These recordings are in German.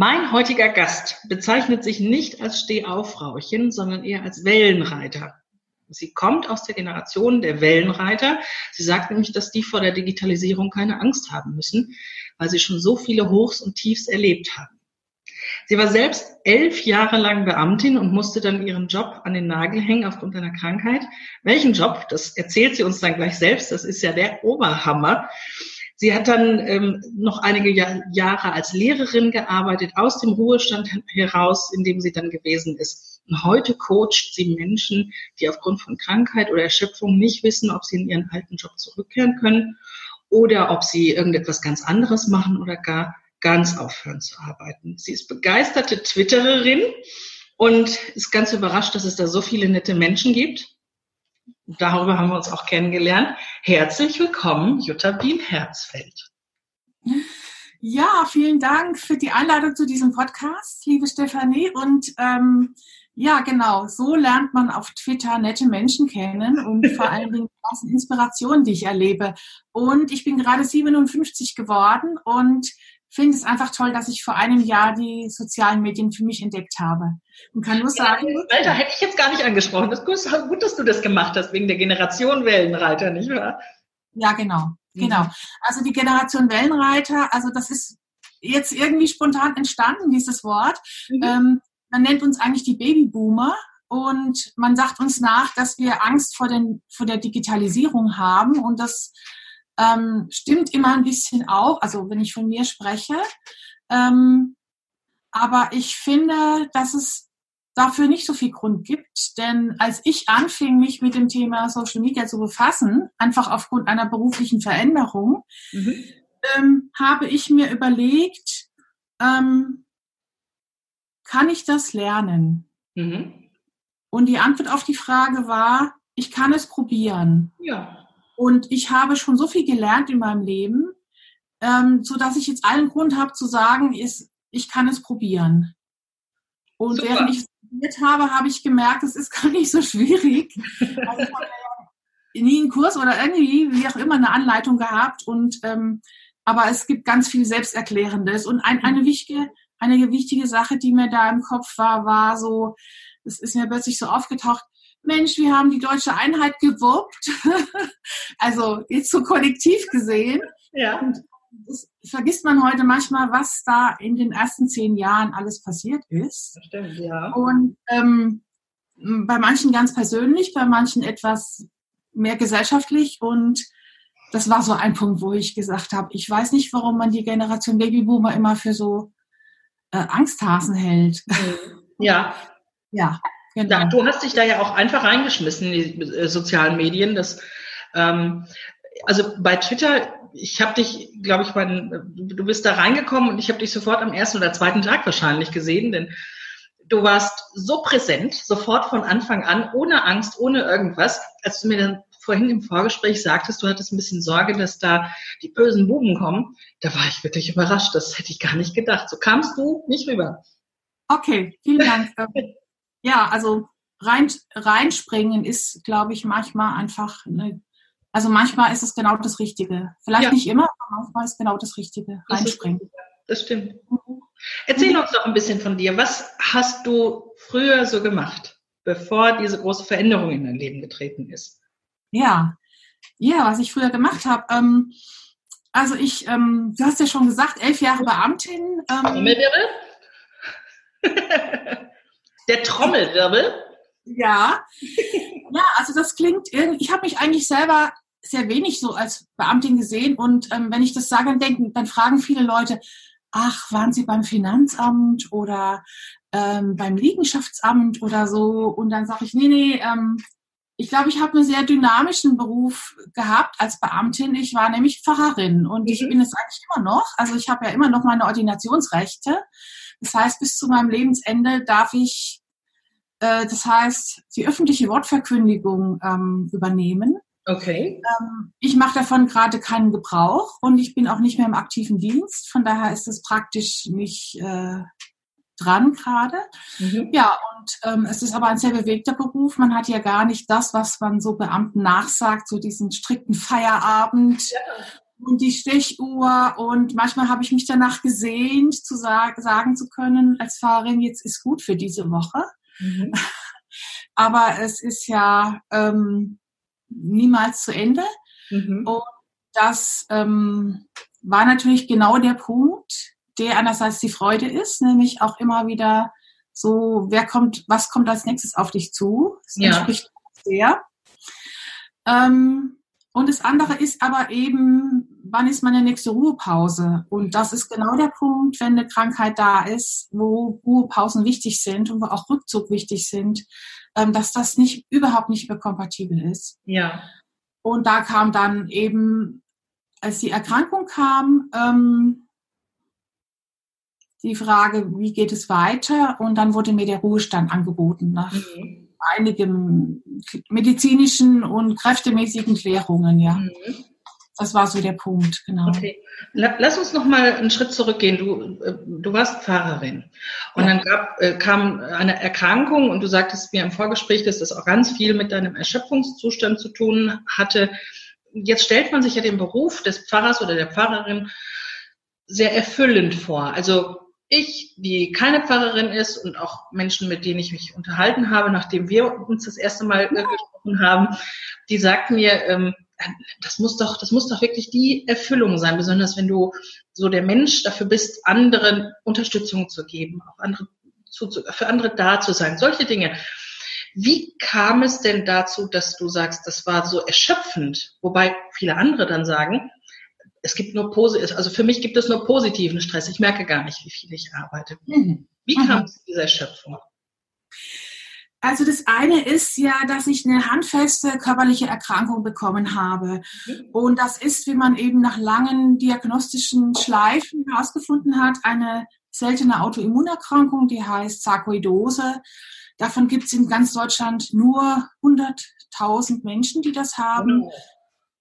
Mein heutiger Gast bezeichnet sich nicht als Stehaufrauchen, sondern eher als Wellenreiter. Sie kommt aus der Generation der Wellenreiter. Sie sagt nämlich, dass die vor der Digitalisierung keine Angst haben müssen, weil sie schon so viele Hochs und Tiefs erlebt haben. Sie war selbst elf Jahre lang Beamtin und musste dann ihren Job an den Nagel hängen aufgrund einer Krankheit. Welchen Job? Das erzählt sie uns dann gleich selbst. Das ist ja der Oberhammer. Sie hat dann ähm, noch einige Jahr, Jahre als Lehrerin gearbeitet, aus dem Ruhestand heraus, in dem sie dann gewesen ist. Und heute coacht sie Menschen, die aufgrund von Krankheit oder Erschöpfung nicht wissen, ob sie in ihren alten Job zurückkehren können oder ob sie irgendetwas ganz anderes machen oder gar ganz aufhören zu arbeiten. Sie ist begeisterte Twittererin und ist ganz überrascht, dass es da so viele nette Menschen gibt darüber haben wir uns auch kennengelernt. Herzlich willkommen, Jutta Bien-Herzfeld. Ja, vielen Dank für die Einladung zu diesem Podcast, liebe Stefanie. Und ähm, ja, genau, so lernt man auf Twitter nette Menschen kennen und vor allen Dingen die Inspirationen, die ich erlebe. Und ich bin gerade 57 geworden und finde es einfach toll, dass ich vor einem Jahr die sozialen Medien für mich entdeckt habe. Und kann nur sagen. Alter, hätte ich jetzt gar nicht angesprochen. Das ist gut, dass du das gemacht hast, wegen der Generation Wellenreiter, nicht wahr? Ja, genau. Mhm. Genau. Also die Generation Wellenreiter, also das ist jetzt irgendwie spontan entstanden, dieses Wort. Mhm. Ähm, man nennt uns eigentlich die Babyboomer und man sagt uns nach, dass wir Angst vor, den, vor der Digitalisierung haben und das ähm, stimmt immer ein bisschen auch, also wenn ich von mir spreche. Ähm, aber ich finde, dass es dafür nicht so viel Grund gibt, denn als ich anfing, mich mit dem Thema Social Media zu befassen, einfach aufgrund einer beruflichen Veränderung, mhm. ähm, habe ich mir überlegt, ähm, kann ich das lernen? Mhm. Und die Antwort auf die Frage war, ich kann es probieren. Ja. Und ich habe schon so viel gelernt in meinem Leben, ähm, so dass ich jetzt allen Grund habe zu sagen, ist, ich kann es probieren. Und Super. während ich es probiert habe, habe ich gemerkt, es ist gar nicht so schwierig. Also ich habe ja nie einen Kurs oder irgendwie, wie auch immer, eine Anleitung gehabt. Und ähm, aber es gibt ganz viel Selbsterklärendes. Und ein, eine wichtige, eine wichtige Sache, die mir da im Kopf war, war so, es ist mir plötzlich so aufgetaucht, Mensch, wir haben die deutsche Einheit gewuppt. also jetzt so kollektiv gesehen. Ja. Und das vergisst man heute manchmal, was da in den ersten zehn Jahren alles passiert ist. Das stimmt, ja. Und ähm, bei manchen ganz persönlich, bei manchen etwas mehr gesellschaftlich und das war so ein Punkt, wo ich gesagt habe, ich weiß nicht, warum man die Generation Babyboomer immer für so äh, Angsthasen hält. Ja. ja. Genau. Du hast dich da ja auch einfach reingeschmissen in die äh, sozialen Medien. Das, ähm, also bei Twitter, ich habe dich, glaube ich, mein, du bist da reingekommen und ich habe dich sofort am ersten oder zweiten Tag wahrscheinlich gesehen, denn du warst so präsent, sofort von Anfang an, ohne Angst, ohne irgendwas. Als du mir dann vorhin im Vorgespräch sagtest, du hattest ein bisschen Sorge, dass da die bösen Buben kommen, da war ich wirklich überrascht. Das hätte ich gar nicht gedacht. So kamst du nicht rüber. Okay, vielen Dank. ja, also rein, reinspringen ist, glaube ich, manchmal einfach, eine, also manchmal ist es genau das Richtige. Vielleicht ja. nicht immer, aber manchmal ist genau das Richtige. Reinspringen. Das, stimmt. Erzähl uns doch ein bisschen von dir. Was hast du früher so gemacht, bevor diese große Veränderung in dein Leben getreten ist? Ja, ja, was ich früher gemacht habe. Ähm, also ich, ähm, du hast ja schon gesagt, elf Jahre Beamtin. Ähm, Der Trommelwirbel? Ja. Ja, also das klingt irgendwie, ich habe mich eigentlich selber sehr wenig so als Beamtin gesehen und ähm, wenn ich das sage, dann denken, dann fragen viele Leute, ach, waren Sie beim Finanzamt oder ähm, beim Liegenschaftsamt oder so? Und dann sage ich, nee, nee, ähm, ich glaube, ich habe einen sehr dynamischen Beruf gehabt als Beamtin. Ich war nämlich Pfarrerin und mhm. ich bin es eigentlich immer noch. Also ich habe ja immer noch meine Ordinationsrechte. Das heißt, bis zu meinem Lebensende darf ich, äh, das heißt, die öffentliche Wortverkündigung ähm, übernehmen. Okay. Ähm, ich mache davon gerade keinen Gebrauch und ich bin auch nicht mehr im aktiven Dienst. Von daher ist es praktisch nicht äh, dran gerade. Mhm. Ja, und ähm, es ist aber ein sehr bewegter Beruf. Man hat ja gar nicht das, was man so Beamten nachsagt, so diesen strikten Feierabend. Ja und die Stechuhr und manchmal habe ich mich danach gesehnt, zu sagen, sagen zu können als Fahrerin, jetzt ist gut für diese Woche. Mhm. Aber es ist ja ähm, niemals zu Ende. Mhm. Und das ähm, war natürlich genau der Punkt, der einerseits die Freude ist, nämlich auch immer wieder so, wer kommt, was kommt als nächstes auf dich zu? Das ja. entspricht sehr. Ähm, und das andere ist aber eben, wann ist meine nächste Ruhepause? Und das ist genau der Punkt, wenn eine Krankheit da ist, wo Ruhepausen wichtig sind und wo auch Rückzug wichtig sind, ähm, dass das nicht überhaupt nicht mehr kompatibel ist. Ja. Und da kam dann eben, als die Erkrankung kam, ähm, die Frage, wie geht es weiter? Und dann wurde mir der Ruhestand angeboten nach mhm. einigen medizinischen und kräftemäßigen Klärungen, ja. Mhm. Das war so der Punkt, genau. Okay. Lass uns noch mal einen Schritt zurückgehen. Du, äh, du warst Pfarrerin und ja. dann gab, äh, kam eine Erkrankung und du sagtest mir im Vorgespräch, dass das auch ganz viel mit deinem Erschöpfungszustand zu tun hatte. Jetzt stellt man sich ja den Beruf des Pfarrers oder der Pfarrerin sehr erfüllend vor. Also ich, die keine Pfarrerin ist und auch Menschen, mit denen ich mich unterhalten habe, nachdem wir uns das erste Mal äh, gesprochen haben, die sagten mir, ähm, das muss doch, das muss doch wirklich die Erfüllung sein, besonders wenn du so der Mensch dafür bist, anderen Unterstützung zu geben, auch andere, zu, für andere da zu sein, solche Dinge. Wie kam es denn dazu, dass du sagst, das war so erschöpfend, wobei viele andere dann sagen, es gibt nur Posi also für mich gibt es nur positiven Stress. Ich merke gar nicht, wie viel ich arbeite. Mhm. Wie kam mhm. es zu dieser Erschöpfung? Also das eine ist ja, dass ich eine handfeste körperliche Erkrankung bekommen habe. Mhm. Und das ist, wie man eben nach langen diagnostischen Schleifen herausgefunden hat, eine seltene Autoimmunerkrankung, die heißt Sarkoidose. Davon gibt es in ganz Deutschland nur 100.000 Menschen, die das haben. Oh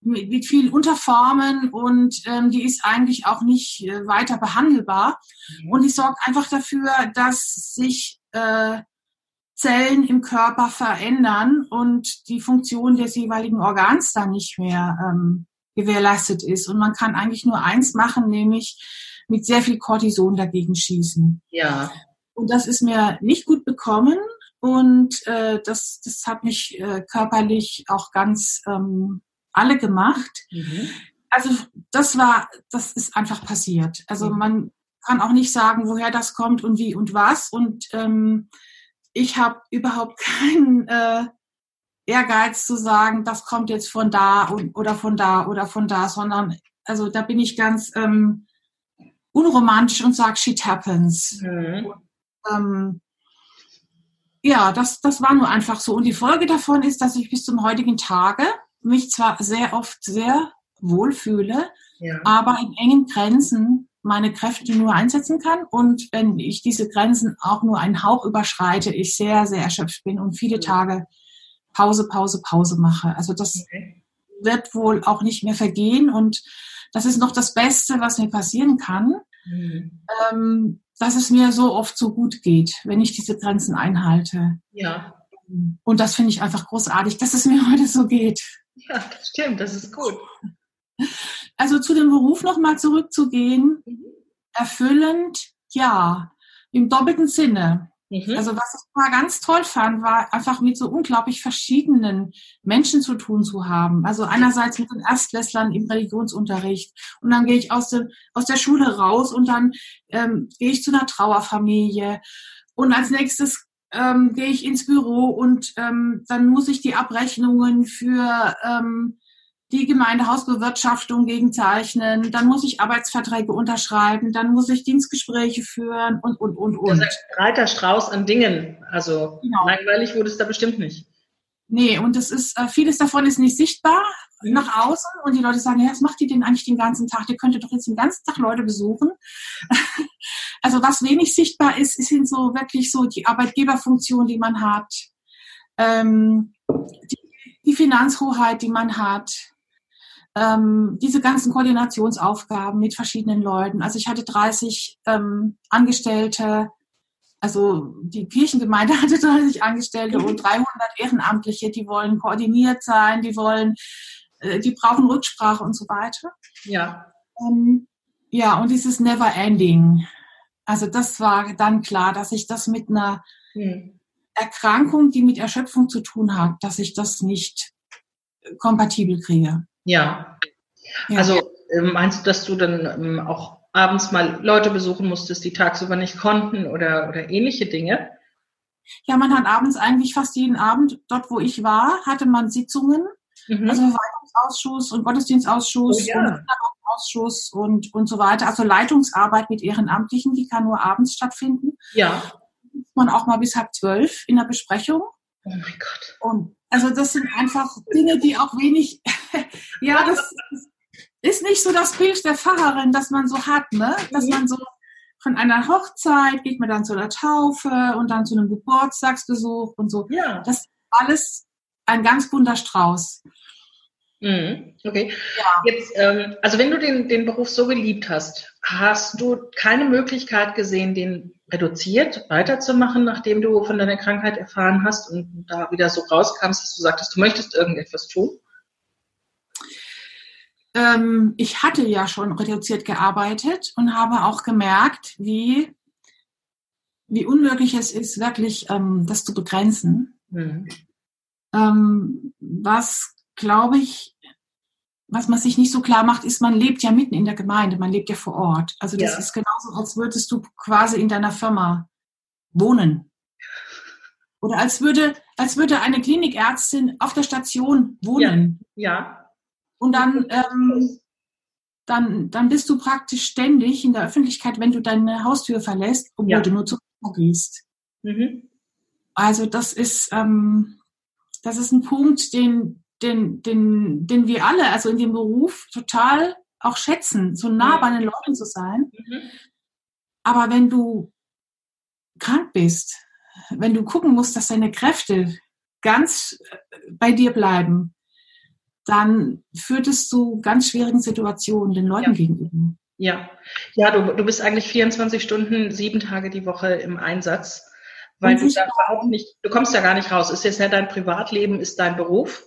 mit, mit vielen Unterformen und ähm, die ist eigentlich auch nicht äh, weiter behandelbar. Mhm. Und die sorgt einfach dafür, dass sich äh, Zellen im Körper verändern und die Funktion des jeweiligen Organs dann nicht mehr ähm, gewährleistet ist. Und man kann eigentlich nur eins machen, nämlich mit sehr viel Cortison dagegen schießen. Ja. Und das ist mir nicht gut bekommen und äh, das, das hat mich äh, körperlich auch ganz ähm, alle gemacht. Mhm. Also das war, das ist einfach passiert. Also mhm. man kann auch nicht sagen, woher das kommt und wie und was. Und ähm, ich habe überhaupt keinen äh, Ehrgeiz zu sagen, das kommt jetzt von da und, oder von da oder von da, sondern also da bin ich ganz ähm, unromantisch und sage, shit happens. Mhm. Und, ähm, ja, das, das war nur einfach so. Und die Folge davon ist, dass ich bis zum heutigen Tage mich zwar sehr oft sehr wohlfühle, ja. aber in engen Grenzen meine Kräfte nur einsetzen kann und wenn ich diese Grenzen auch nur einen Hauch überschreite, ich sehr, sehr erschöpft bin und viele Tage Pause, Pause, Pause mache. Also das okay. wird wohl auch nicht mehr vergehen und das ist noch das Beste, was mir passieren kann, mhm. ähm, dass es mir so oft so gut geht, wenn ich diese Grenzen einhalte. Ja. Und das finde ich einfach großartig, dass es mir heute so geht. Ja, das stimmt, das ist gut. Also zu dem Beruf nochmal zurückzugehen, mhm. erfüllend, ja, im doppelten Sinne. Mhm. Also was ich mal ganz toll fand, war einfach mit so unglaublich verschiedenen Menschen zu tun zu haben. Also einerseits mit den Erstklässlern im Religionsunterricht und dann gehe ich aus, dem, aus der Schule raus und dann ähm, gehe ich zu einer Trauerfamilie und als nächstes ähm, gehe ich ins Büro und ähm, dann muss ich die Abrechnungen für ähm, die Gemeindehausbewirtschaftung gegenzeichnen, dann muss ich Arbeitsverträge unterschreiben, dann muss ich Dienstgespräche führen und, und, und, und. Das ist ein breiter Strauß an Dingen. Also genau. langweilig wurde es da bestimmt nicht. Nee, und das ist, äh, vieles davon ist nicht sichtbar mhm. nach außen und die Leute sagen, ja, was macht ihr denn eigentlich den ganzen Tag? Ihr könntet doch jetzt den ganzen Tag Leute besuchen. also was wenig sichtbar ist, sind so wirklich so die Arbeitgeberfunktion, die man hat, ähm, die, die Finanzhoheit, die man hat, ähm, diese ganzen Koordinationsaufgaben mit verschiedenen Leuten. Also ich hatte 30 ähm, Angestellte, also die Kirchengemeinde hatte 30 Angestellte und 300 Ehrenamtliche, die wollen koordiniert sein, die wollen äh, die brauchen Rücksprache und so weiter. Ja. Ähm, ja, und dieses Never Ending. Also das war dann klar, dass ich das mit einer hm. Erkrankung, die mit Erschöpfung zu tun hat, dass ich das nicht kompatibel kriege. Ja. ja. Also ähm, meinst du, dass du dann ähm, auch abends mal Leute besuchen musstest, die tagsüber nicht konnten oder, oder ähnliche Dinge? Ja, man hat abends eigentlich fast jeden Abend, dort wo ich war, hatte man Sitzungen, mhm. also Verwaltungsausschuss und Gottesdienstausschuss oh, ja. und Ausschuss und, und so weiter. Also Leitungsarbeit mit Ehrenamtlichen, die kann nur abends stattfinden. Ja. Man auch mal bis halb zwölf in der Besprechung. Oh mein Gott. Und also das sind einfach Dinge, die auch wenig, ja, das ist nicht so das Bild der Pfarrerin, das man so hat, ne? Dass mhm. man so von einer Hochzeit geht man dann zu der Taufe und dann zu einem Geburtstagsbesuch und so. Ja. Das ist alles ein ganz bunter Strauß. Mhm. Okay. Ja. Jetzt, ähm, also wenn du den, den Beruf so geliebt hast, hast du keine Möglichkeit gesehen, den reduziert weiterzumachen, nachdem du von deiner Krankheit erfahren hast und da wieder so rauskamst, dass du sagtest, du möchtest irgendetwas tun? Ähm, ich hatte ja schon reduziert gearbeitet und habe auch gemerkt, wie, wie unmöglich es ist, wirklich ähm, das zu begrenzen. Mhm. Ähm, was glaube ich, was man sich nicht so klar macht, ist, man lebt ja mitten in der Gemeinde, man lebt ja vor Ort. Also das ja. ist genauso, als würdest du quasi in deiner Firma wohnen. Oder als würde, als würde eine Klinikärztin auf der Station wohnen. Ja. ja. Und dann, ähm, dann, dann bist du praktisch ständig in der Öffentlichkeit, wenn du deine Haustür verlässt, obwohl ja. du nur zur Firma gehst. Mhm. Also das ist, ähm, das ist ein Punkt, den, den, den, den wir alle, also in dem Beruf, total auch schätzen, so nah bei den Leuten zu sein. Mhm. Aber wenn du krank bist, wenn du gucken musst, dass deine Kräfte ganz äh, bei dir bleiben, dann führt es zu ganz schwierigen Situationen den Leuten ja. gegenüber. Ja, ja, du, du bist eigentlich 24 Stunden, sieben Tage die Woche im Einsatz, weil du da überhaupt nicht, du kommst ja gar nicht raus. Ist jetzt ja dein Privatleben, ist dein Beruf.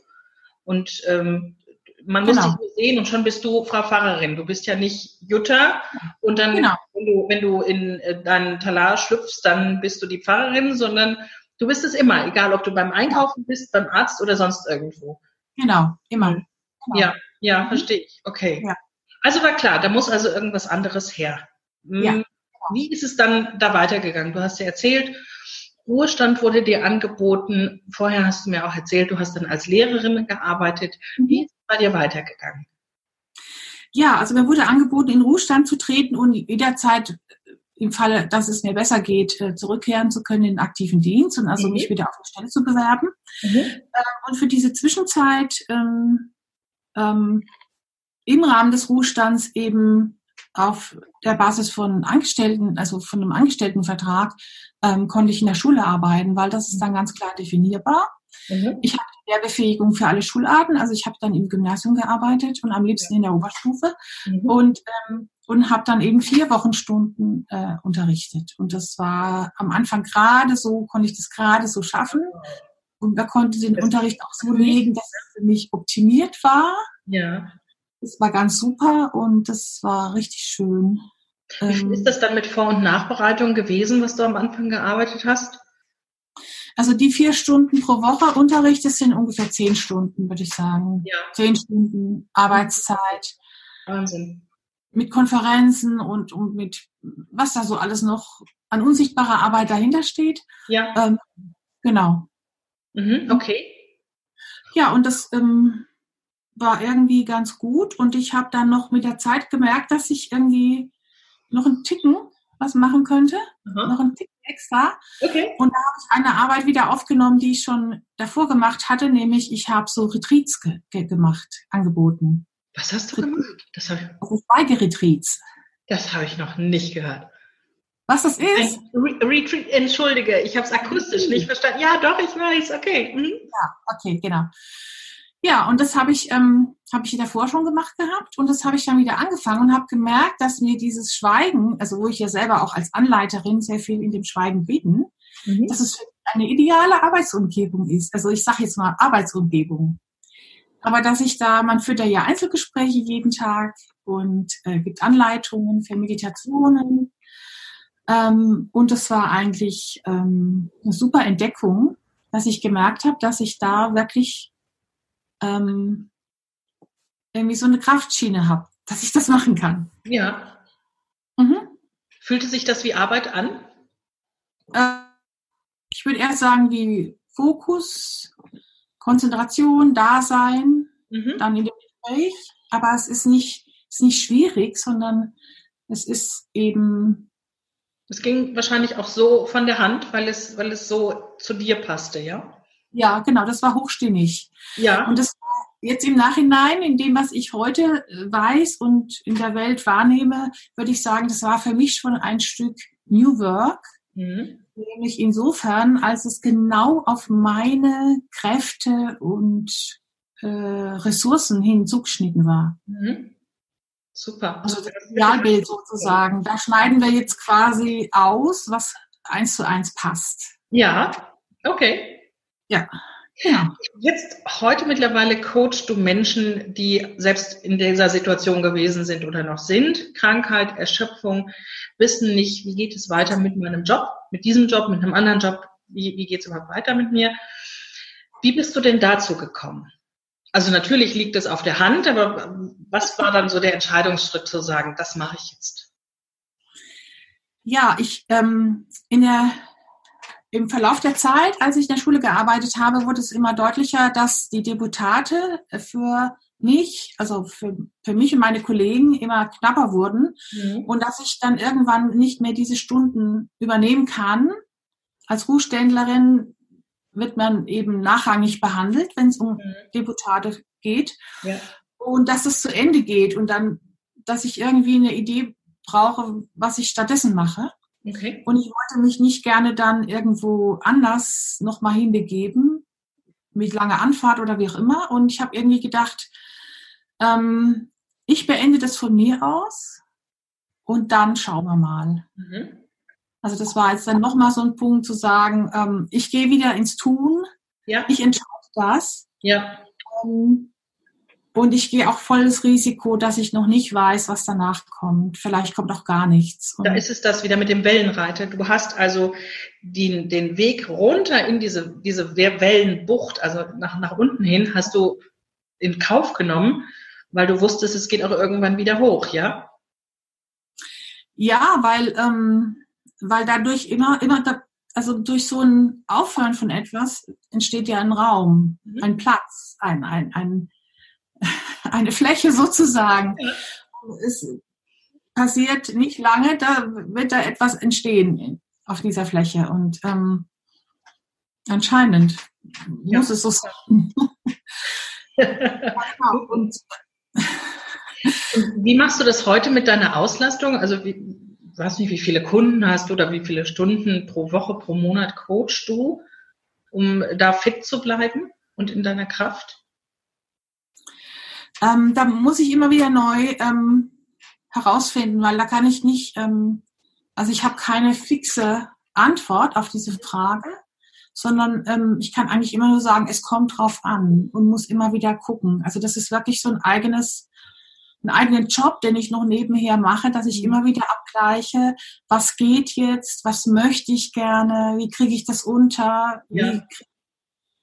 Und ähm, man muss genau. dich nur sehen und schon bist du Frau Pfarrerin. Du bist ja nicht Jutta und dann, genau. wenn, du, wenn du in äh, deinen Talar schlüpfst, dann bist du die Pfarrerin, sondern du bist es immer, egal ob du beim Einkaufen bist, beim Arzt oder sonst irgendwo. Genau, immer. Mhm. Genau. Ja, ja, mhm. verstehe ich. Okay. Ja. Also war klar, da muss also irgendwas anderes her. Hm, ja. Wie ist es dann da weitergegangen? Du hast ja erzählt, Ruhestand wurde dir angeboten. Vorher hast du mir auch erzählt, du hast dann als Lehrerin gearbeitet. Wie ist es bei dir weitergegangen? Ja, also mir wurde angeboten, in Ruhestand zu treten und jederzeit im Falle, dass es mir besser geht, äh, zurückkehren zu können in den aktiven Dienst und also mhm. mich wieder auf die Stelle zu bewerben. Mhm. Ähm, und für diese Zwischenzeit ähm, ähm, im Rahmen des Ruhestands eben auf der Basis von Angestellten, also von einem Angestelltenvertrag, ähm, konnte ich in der Schule arbeiten, weil das ist dann ganz klar definierbar. Mhm. Ich hatte Lehrbefähigung für alle Schularten, also ich habe dann im Gymnasium gearbeitet und am liebsten in der Oberstufe mhm. und ähm, und habe dann eben vier Wochenstunden äh, unterrichtet. Und das war am Anfang gerade so, konnte ich das gerade so schaffen. Und da konnte den das Unterricht auch so legen, dass er für mich optimiert war. Ja. Das war ganz super und das war richtig schön. Wie viel ist das dann mit Vor- und Nachbereitung gewesen, was du am Anfang gearbeitet hast? Also die vier Stunden pro Woche Unterricht, das sind ungefähr zehn Stunden, würde ich sagen. Ja. Zehn Stunden Arbeitszeit. Wahnsinn. Mit Konferenzen und, und mit was da so alles noch an unsichtbarer Arbeit dahinter steht. Ja. Ähm, genau. Mhm, okay. Ja, und das ähm, war irgendwie ganz gut. Und ich habe dann noch mit der Zeit gemerkt, dass ich irgendwie noch einen Ticken was machen könnte. Aha. Noch einen Ticken extra. Okay. Und da habe ich eine Arbeit wieder aufgenommen, die ich schon davor gemacht hatte, nämlich ich habe so Retreats ge ge gemacht, angeboten. Was hast du gemacht? Das habe ich. Also Schweigeretreats. Das habe ich noch nicht gehört. Was das ist? Re Retreat, entschuldige, ich habe es akustisch nicht verstanden. Ja, doch, ich weiß, okay. Mhm. Ja, okay, genau. Ja, und das habe ich, ähm, hab ich davor schon gemacht gehabt und das habe ich dann wieder angefangen und habe gemerkt, dass mir dieses Schweigen, also wo ich ja selber auch als Anleiterin sehr viel in dem Schweigen bin, mhm. dass es eine ideale Arbeitsumgebung ist. Also ich sage jetzt mal Arbeitsumgebung. Aber dass ich da, man führt da ja Einzelgespräche jeden Tag und äh, gibt Anleitungen für Meditationen. Ähm, und es war eigentlich ähm, eine super Entdeckung, dass ich gemerkt habe, dass ich da wirklich ähm, irgendwie so eine Kraftschiene habe, dass ich das machen kann. Ja. Mhm. Fühlte sich das wie Arbeit an? Äh, ich würde erst sagen, wie Fokus, Konzentration, Dasein, mhm. dann in dem Gespräch. Aber es ist nicht, ist nicht schwierig, sondern es ist eben. Es ging wahrscheinlich auch so von der Hand, weil es, weil es so zu dir passte, ja? Ja, genau, das war hochstimmig. Ja. Und das jetzt im Nachhinein, in dem, was ich heute äh, weiß und in der Welt wahrnehme, würde ich sagen, das war für mich schon ein Stück New Work. Mhm. Nämlich insofern, als es genau auf meine Kräfte und äh, Ressourcen hin zugeschnitten war. Mhm. Super. Also das Idealbild sozusagen. Da schneiden wir jetzt quasi aus, was eins zu eins passt. Ja, okay. Ja. Ja. Jetzt, heute mittlerweile coachst du Menschen, die selbst in dieser Situation gewesen sind oder noch sind. Krankheit, Erschöpfung, wissen nicht, wie geht es weiter mit meinem Job, mit diesem Job, mit einem anderen Job, wie, wie geht es überhaupt weiter mit mir. Wie bist du denn dazu gekommen? Also natürlich liegt es auf der Hand, aber was war dann so der Entscheidungsschritt zu sagen, das mache ich jetzt? Ja, ich ähm, in der im Verlauf der Zeit, als ich in der Schule gearbeitet habe, wurde es immer deutlicher, dass die Deputate für mich, also für, für mich und meine Kollegen immer knapper wurden mhm. und dass ich dann irgendwann nicht mehr diese Stunden übernehmen kann. Als Ruheständlerin wird man eben nachrangig behandelt, wenn es um mhm. Deputate geht. Ja. Und dass es zu Ende geht und dann, dass ich irgendwie eine Idee brauche, was ich stattdessen mache. Okay. Und ich wollte mich nicht gerne dann irgendwo anders nochmal hinbegeben, mit langer Anfahrt oder wie auch immer. Und ich habe irgendwie gedacht, ähm, ich beende das von mir aus und dann schauen wir mal. Mhm. Also das war jetzt dann nochmal so ein Punkt zu sagen, ähm, ich gehe wieder ins Tun, ja. ich entscheide das. Ja. Ähm, und ich gehe auch volles Risiko, dass ich noch nicht weiß, was danach kommt. Vielleicht kommt auch gar nichts. Und da ist es das wieder mit dem Wellenreiter. Du hast also den, den Weg runter in diese, diese Wellenbucht, also nach, nach unten hin, hast du in Kauf genommen, weil du wusstest, es geht auch irgendwann wieder hoch, ja? Ja, weil, ähm, weil dadurch immer, immer, da, also durch so ein Aufhören von etwas entsteht ja ein Raum, mhm. ein Platz, ein, ein, ein eine Fläche sozusagen. Es passiert nicht lange, da wird da etwas entstehen auf dieser Fläche und ähm, anscheinend ja. muss es so sein. und, wie machst du das heute mit deiner Auslastung? Also wie, weiß nicht, wie viele Kunden hast du oder wie viele Stunden pro Woche, pro Monat coachst du, um da fit zu bleiben und in deiner Kraft? Ähm, da muss ich immer wieder neu ähm, herausfinden, weil da kann ich nicht, ähm, also ich habe keine fixe Antwort auf diese Frage, sondern ähm, ich kann eigentlich immer nur sagen, es kommt drauf an und muss immer wieder gucken. Also das ist wirklich so ein eigenes, einen eigenen Job, den ich noch nebenher mache, dass ich immer wieder abgleiche, was geht jetzt, was möchte ich gerne, wie kriege ich das unter, ja. wie,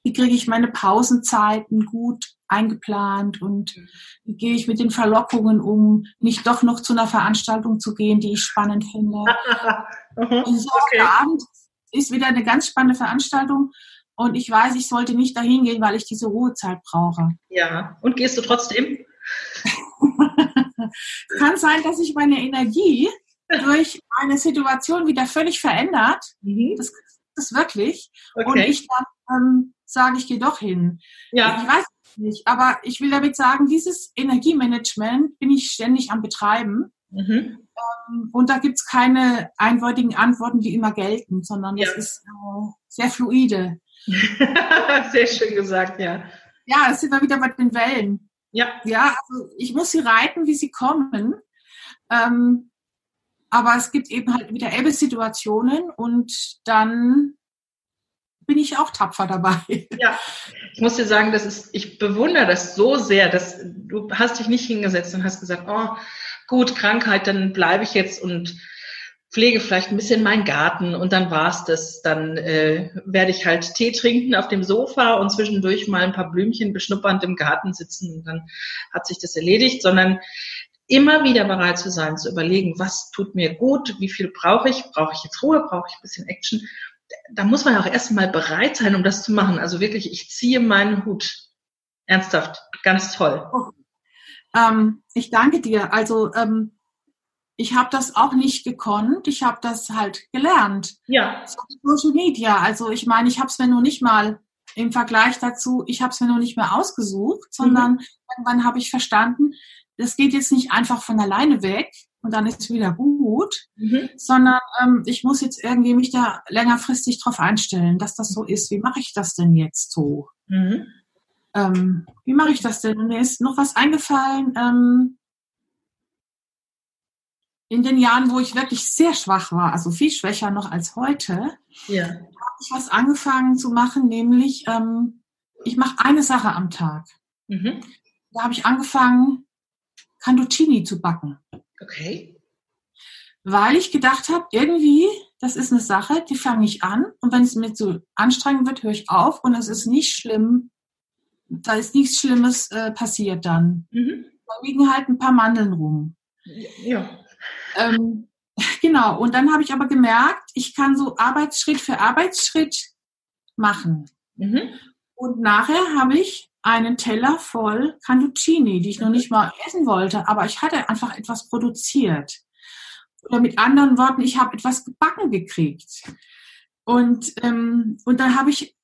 wie kriege ich meine Pausenzeiten gut eingeplant und wie gehe ich mit den Verlockungen um, nicht doch noch zu einer Veranstaltung zu gehen, die ich spannend finde. mhm, okay. Abend ist wieder eine ganz spannende Veranstaltung und ich weiß, ich sollte nicht dahin gehen, weil ich diese Ruhezeit brauche. Ja, und gehst du trotzdem? Kann sein, dass sich meine Energie durch eine Situation wieder völlig verändert. Mhm. Das ist wirklich. Okay. Und ich dann ähm, sage, ich gehe doch hin. Ja. Ich weiß nicht, aber ich will damit sagen, dieses Energiemanagement bin ich ständig am Betreiben. Mhm. Ähm, und da gibt es keine eindeutigen Antworten, die immer gelten, sondern ja. das ist äh, sehr fluide. sehr schön gesagt, ja. Ja, das sind wir wieder bei den Wellen. Ja. Ja, also ich muss sie reiten, wie sie kommen. Ähm, aber es gibt eben halt wieder Ebbe-Situationen und dann bin ich auch tapfer dabei. Ja, ich muss dir sagen, das ist, ich bewundere das so sehr, dass du hast dich nicht hingesetzt und hast gesagt, oh, gut, Krankheit, dann bleibe ich jetzt und pflege vielleicht ein bisschen meinen Garten und dann war's das. Dann äh, werde ich halt Tee trinken auf dem Sofa und zwischendurch mal ein paar Blümchen beschnuppernd im Garten sitzen und dann hat sich das erledigt, sondern immer wieder bereit zu sein, zu überlegen, was tut mir gut, wie viel brauche ich, brauche ich jetzt Ruhe, brauche ich ein bisschen Action. Da muss man auch erstmal bereit sein, um das zu machen. Also wirklich, ich ziehe meinen Hut. Ernsthaft, ganz toll. Oh. Ähm, ich danke dir. Also ähm, ich habe das auch nicht gekonnt, ich habe das halt gelernt. Ja. Social Media, also ich meine, ich habe es mir nur nicht mal im Vergleich dazu, ich habe es mir nur nicht mehr ausgesucht, sondern mhm. irgendwann habe ich verstanden, das geht jetzt nicht einfach von alleine weg und dann ist es wieder gut, mhm. sondern ähm, ich muss jetzt irgendwie mich da längerfristig drauf einstellen, dass das so ist. Wie mache ich das denn jetzt so? Mhm. Ähm, wie mache ich das denn? Und mir ist noch was eingefallen. Ähm, in den Jahren, wo ich wirklich sehr schwach war, also viel schwächer noch als heute, ja. habe ich was angefangen zu machen, nämlich ähm, ich mache eine Sache am Tag. Mhm. Da habe ich angefangen, Cantuccini zu backen. Okay. Weil ich gedacht habe, irgendwie, das ist eine Sache, die fange ich an und wenn es mir zu anstrengend wird, höre ich auf und es ist nicht schlimm, da ist nichts Schlimmes äh, passiert dann. Mhm. Da liegen halt ein paar Mandeln rum. Ja. Ähm, genau, und dann habe ich aber gemerkt, ich kann so Arbeitsschritt für Arbeitsschritt machen. Mhm. Und nachher habe ich einen Teller voll Cantuccini, die ich noch nicht mal essen wollte, aber ich hatte einfach etwas produziert. Oder mit anderen Worten, ich habe etwas gebacken gekriegt. Und, ähm, und dann habe ich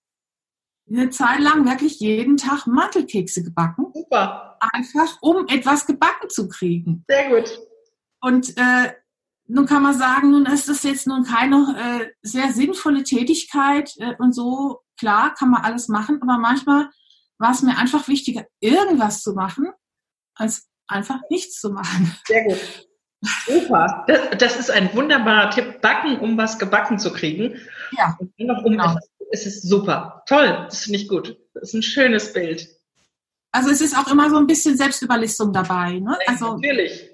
eine Zeit lang wirklich jeden Tag Mantelkekse gebacken. Super. Einfach, um etwas gebacken zu kriegen. Sehr gut. Und äh, nun kann man sagen, nun ist das jetzt nun keine äh, sehr sinnvolle Tätigkeit äh, und so, klar, kann man alles machen, aber manchmal war es mir einfach wichtiger, irgendwas zu machen, als einfach nichts zu machen. Sehr gut. Super. Das, das ist ein wunderbarer Tipp. Backen, um was gebacken zu kriegen. Ja. Und noch um genau. es ist super. Toll. Das finde ich gut. Das ist ein schönes Bild. Also es ist auch immer so ein bisschen Selbstüberlistung dabei. Ne? Also, Natürlich.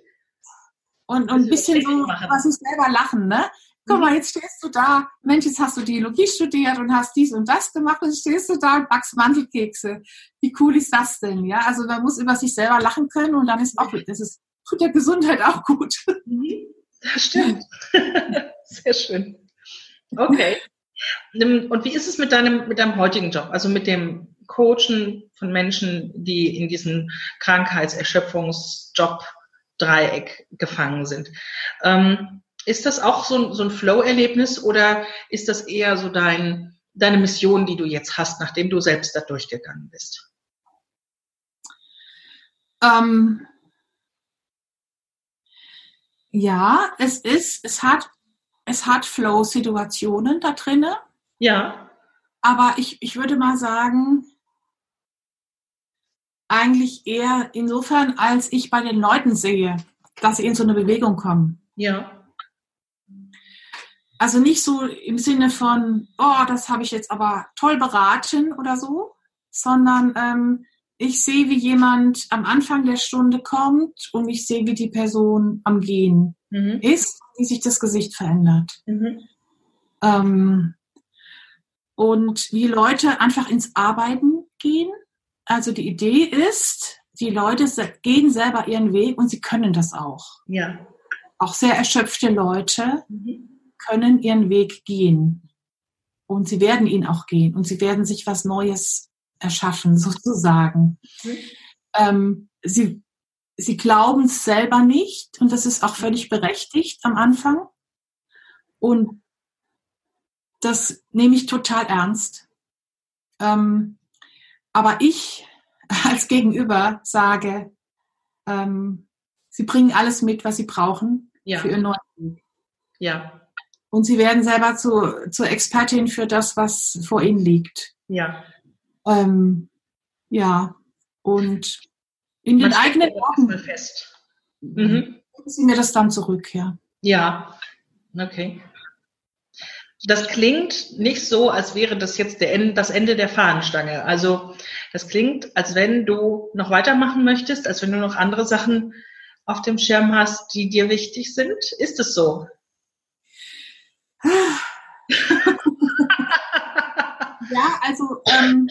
Und, und ein bisschen so, was ich selber lachen, ne? Guck mal, mhm. jetzt stehst du da, Mensch, jetzt hast du Biologie studiert und hast dies und das gemacht und stehst du da und backst Mandelkekse. Wie cool ist das denn? Ja, also man muss über sich selber lachen können und dann ist auch, das ist, tut der Gesundheit auch gut. Mhm. Das stimmt. Sehr schön. Okay. Und wie ist es mit deinem, mit deinem heutigen Job? Also mit dem Coachen von Menschen, die in diesem Krankheitserschöpfungsjob Dreieck gefangen sind. Ähm, ist das auch so, so ein Flow-Erlebnis oder ist das eher so dein, deine Mission, die du jetzt hast, nachdem du selbst da durchgegangen bist? Ähm, ja, es ist, es hat, es hat Flow-Situationen da drinnen. Ja. Aber ich, ich würde mal sagen, eigentlich eher insofern, als ich bei den Leuten sehe, dass sie in so eine Bewegung kommen. Ja. Also nicht so im Sinne von, oh, das habe ich jetzt aber toll beraten oder so, sondern ähm, ich sehe, wie jemand am Anfang der Stunde kommt und ich sehe, wie die Person am Gehen mhm. ist, wie sich das Gesicht verändert. Mhm. Ähm, und wie Leute einfach ins Arbeiten gehen also die Idee ist, die Leute gehen selber ihren Weg und sie können das auch. Ja. Auch sehr erschöpfte Leute mhm. Können ihren Weg gehen. Und sie werden ihn auch gehen. Und sie werden sich was Neues erschaffen, sozusagen. Mhm. Ähm, sie, sie glauben es selber nicht. Und das ist auch völlig berechtigt am Anfang. Und das nehme ich total ernst. Ähm, aber ich als Gegenüber sage, ähm, sie bringen alles mit, was sie brauchen ja. für ihr neues Leben. Ja. Und sie werden selber zu, zur Expertin für das, was vor ihnen liegt. Ja. Ähm, ja. Und in Man den eigenen Worten fest. Mhm. sie mir das dann zurück, ja. Ja. Okay. das klingt nicht so, als wäre das jetzt der, das Ende der Fahnenstange. Also das klingt, als wenn du noch weitermachen möchtest, als wenn du noch andere Sachen auf dem Schirm hast, die dir wichtig sind. Ist es so? Ja, also ähm,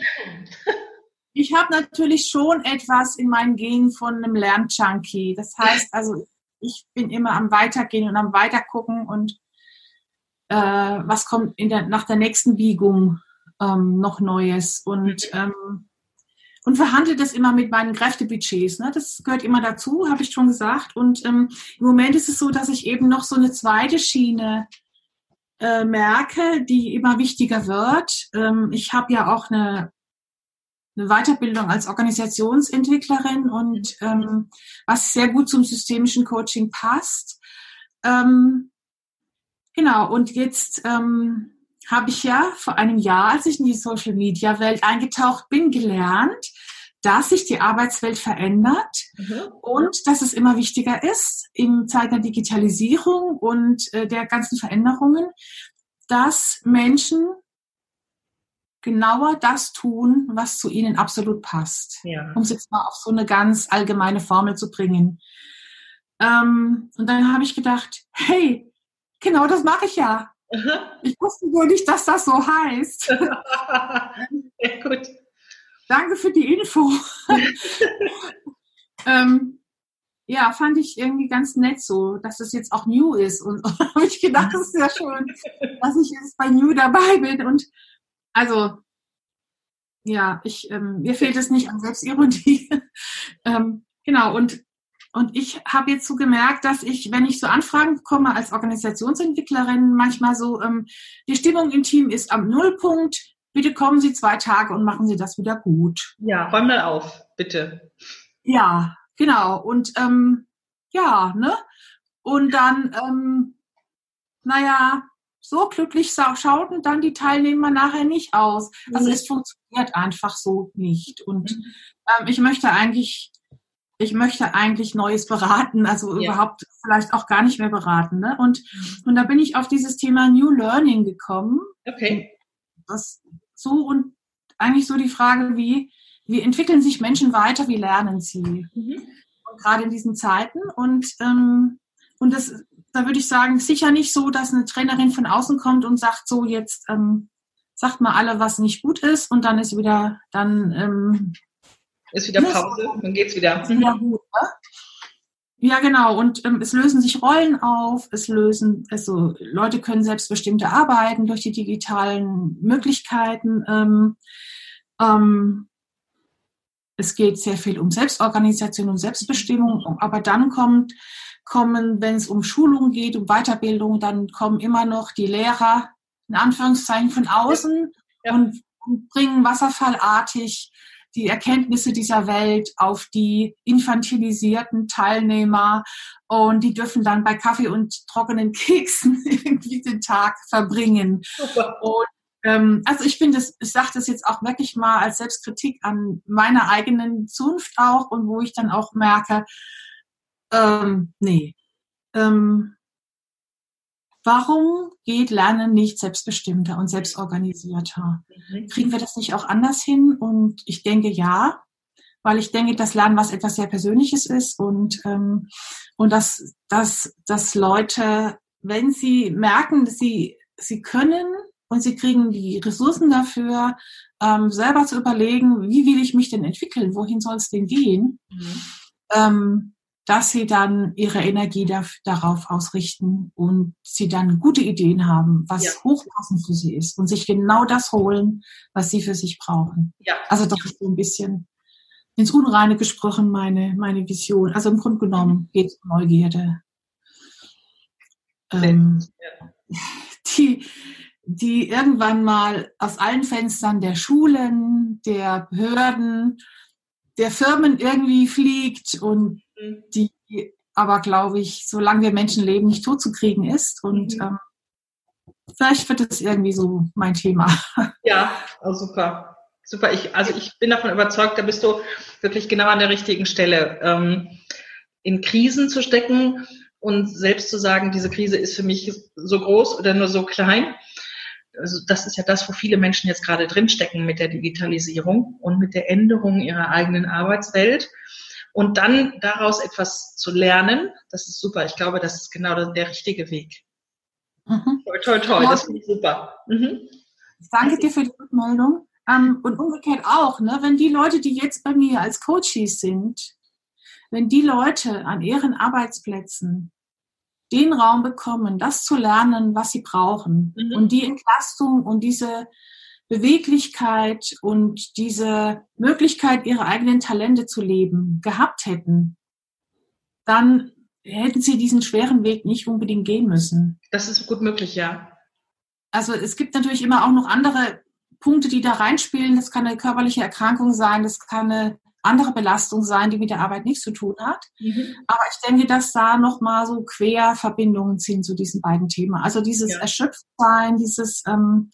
ich habe natürlich schon etwas in meinen Genen von einem Lernjunkie. Das heißt, also ich bin immer am Weitergehen und am Weitergucken und äh, was kommt der, nach der nächsten Biegung ähm, noch Neues und ähm, und verhandle das immer mit meinen Kräftebudgets. Ne? Das gehört immer dazu, habe ich schon gesagt. Und ähm, im Moment ist es so, dass ich eben noch so eine zweite Schiene äh, merke, die immer wichtiger wird. Ähm, ich habe ja auch eine eine Weiterbildung als Organisationsentwicklerin und ähm, was sehr gut zum systemischen Coaching passt. Ähm, genau, und jetzt ähm, habe ich ja vor einem Jahr, als ich in die Social Media Welt eingetaucht bin, gelernt, dass sich die Arbeitswelt verändert mhm. und dass es immer wichtiger ist im Zeit der Digitalisierung und äh, der ganzen Veränderungen, dass Menschen genauer das tun, was zu ihnen absolut passt. Ja. Um es jetzt mal auf so eine ganz allgemeine Formel zu bringen. Ähm, und dann habe ich gedacht, hey, genau das mache ich ja. Ich wusste nur nicht, dass das so heißt. Sehr gut. Danke für die Info. ähm, ja, fand ich irgendwie ganz nett so, dass es jetzt auch New ist. Und habe ich gedacht, das ist ja schön, dass ich jetzt bei New dabei bin. Und also, ja, ich, ähm, mir fehlt es nicht an Selbstironie. ähm, genau, und, und ich habe jetzt so gemerkt, dass ich, wenn ich so Anfragen bekomme als Organisationsentwicklerin, manchmal so, ähm, die Stimmung im Team ist am Nullpunkt, bitte kommen Sie zwei Tage und machen Sie das wieder gut. Ja, räum mal auf, bitte. Ja, genau. Und ähm, ja, ne? Und dann, ähm, naja, so glücklich schauten dann die Teilnehmer nachher nicht aus. Also mhm. es funktioniert einfach so nicht. Und mhm. ähm, ich möchte eigentlich, ich möchte eigentlich Neues beraten, also ja. überhaupt vielleicht auch gar nicht mehr beraten. Ne? Und, mhm. und da bin ich auf dieses Thema New Learning gekommen. Okay. Das so und eigentlich so die Frage, wie, wie entwickeln sich Menschen weiter, wie lernen sie? Mhm. Gerade in diesen Zeiten. Und, ähm, und das da würde ich sagen, sicher nicht so, dass eine Trainerin von außen kommt und sagt, so jetzt ähm, sagt mal alle, was nicht gut ist und dann ist wieder, dann ähm, ist wieder Pause, dann geht's wieder. Ist wieder gut, ne? Ja, genau. Und ähm, es lösen sich Rollen auf, es lösen, also Leute können selbstbestimmte arbeiten durch die digitalen Möglichkeiten. Ähm, ähm, es geht sehr viel um Selbstorganisation und Selbstbestimmung, aber dann kommt kommen, wenn es um Schulung geht, um Weiterbildung, dann kommen immer noch die Lehrer, in Anführungszeichen, von außen ja. und, und bringen wasserfallartig die Erkenntnisse dieser Welt auf die infantilisierten Teilnehmer und die dürfen dann bei Kaffee und trockenen Keksen irgendwie den Tag verbringen. Und ähm, also ich finde, ich sage das jetzt auch wirklich mal als Selbstkritik an meiner eigenen Zunft auch und wo ich dann auch merke, ähm, nee. Ähm, warum geht Lernen nicht selbstbestimmter und selbstorganisierter? Kriegen wir das nicht auch anders hin? Und ich denke ja, weil ich denke, dass Lernen was etwas sehr Persönliches ist und, ähm, und dass, dass, dass Leute, wenn sie merken, dass sie, sie können und sie kriegen die Ressourcen dafür, ähm, selber zu überlegen, wie will ich mich denn entwickeln, wohin soll es denn gehen, mhm. ähm, dass sie dann ihre Energie da, darauf ausrichten und sie dann gute Ideen haben, was ja. hochpassend für sie ist und sich genau das holen, was sie für sich brauchen. Ja. Also das ist so ein bisschen ins Unreine gesprochen meine, meine Vision. Also im Grunde genommen geht es um Neugierde. Ähm, ja. die, die irgendwann mal aus allen Fenstern der Schulen, der Behörden, der Firmen irgendwie fliegt und mhm. Die aber, glaube ich, solange wir Menschen leben, nicht totzukriegen ist. Und mhm. ähm, vielleicht wird es irgendwie so mein Thema. Ja, oh, super. Super. Ich, also ich bin davon überzeugt, da bist du wirklich genau an der richtigen Stelle. Ähm, in Krisen zu stecken und selbst zu sagen, diese Krise ist für mich so groß oder nur so klein. also das ist ja das, wo viele Menschen jetzt gerade drinstecken mit der Digitalisierung und mit der Änderung ihrer eigenen Arbeitswelt. Und dann daraus etwas zu lernen, das ist super. Ich glaube, das ist genau der richtige Weg. Mhm. Toi, toi, toi, das finde ich super. Mhm. Danke dir für die Rückmeldung. Ähm, und umgekehrt auch, ne, wenn die Leute, die jetzt bei mir als Coaches sind, wenn die Leute an ihren Arbeitsplätzen den Raum bekommen, das zu lernen, was sie brauchen mhm. und die Entlastung und diese Beweglichkeit und diese Möglichkeit, ihre eigenen Talente zu leben, gehabt hätten, dann hätten sie diesen schweren Weg nicht unbedingt gehen müssen. Das ist gut möglich, ja. Also es gibt natürlich immer auch noch andere Punkte, die da reinspielen. Das kann eine körperliche Erkrankung sein, das kann eine andere Belastung sein, die mit der Arbeit nichts zu tun hat. Mhm. Aber ich denke, dass da nochmal so Querverbindungen sind zu diesen beiden Themen. Also dieses ja. Erschöpftsein, dieses ähm,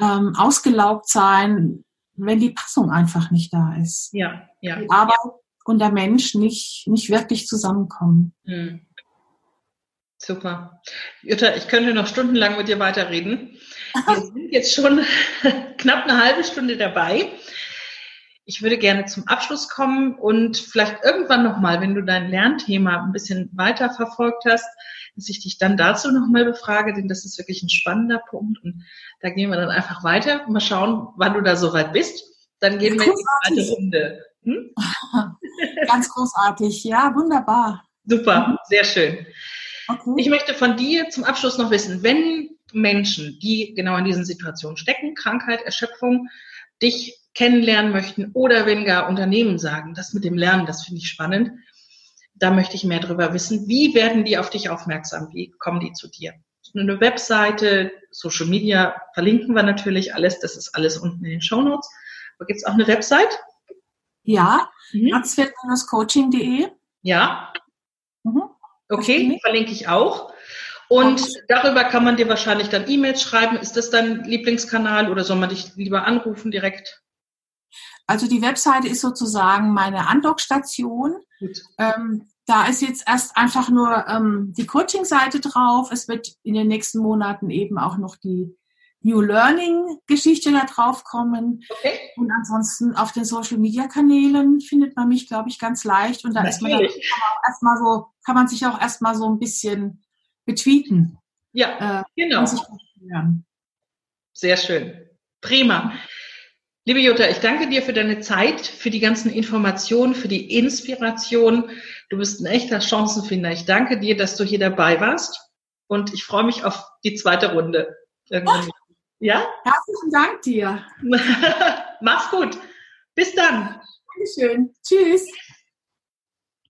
ähm, Ausgelaugtsein, wenn die Passung einfach nicht da ist. Ja, ja. Die Arbeit ja. und der Mensch nicht, nicht wirklich zusammenkommen. Mhm. Super. Jutta, ich könnte noch stundenlang mit dir weiterreden. Wir sind jetzt schon knapp eine halbe Stunde dabei. Ich würde gerne zum Abschluss kommen und vielleicht irgendwann nochmal, wenn du dein Lernthema ein bisschen weiter verfolgt hast, dass ich dich dann dazu nochmal befrage, denn das ist wirklich ein spannender Punkt und da gehen wir dann einfach weiter. Mal schauen, wann du da soweit bist. Dann gehen wir in die zweite Runde. Hm? Ganz großartig, ja, wunderbar. Super, mhm. sehr schön. Okay. Ich möchte von dir zum Abschluss noch wissen, wenn Menschen, die genau in diesen Situationen stecken, Krankheit, Erschöpfung, dich kennenlernen möchten oder wenn gar Unternehmen sagen, das mit dem Lernen, das finde ich spannend, da möchte ich mehr darüber wissen. Wie werden die auf dich aufmerksam? Wie kommen die zu dir? Eine Webseite, Social Media verlinken wir natürlich alles. Das ist alles unten in den Show Notes. Aber gibt es auch eine Website? Ja, mhm. coachingde Ja. Mhm. Okay, verlinke ich auch. Und darüber kann man dir wahrscheinlich dann E-Mails schreiben. Ist das dein Lieblingskanal oder soll man dich lieber anrufen direkt? Also die Webseite ist sozusagen meine Andockstation. Ähm, da ist jetzt erst einfach nur ähm, die Coaching-Seite drauf. Es wird in den nächsten Monaten eben auch noch die New Learning-Geschichte da drauf kommen. Okay. Und ansonsten auf den Social-Media-Kanälen findet man mich, glaube ich, ganz leicht. Und da ist man dann kann man erstmal so, kann man sich auch erstmal so ein bisschen betweeten. Ja, äh, genau. Sehr schön. Prima. Liebe Jutta, ich danke dir für deine Zeit, für die ganzen Informationen, für die Inspiration. Du bist ein echter Chancenfinder. Ich danke dir, dass du hier dabei warst und ich freue mich auf die zweite Runde. Irgendwann. Ja? Herzlichen Dank dir. Mach's gut. Bis dann. Dankeschön. Tschüss.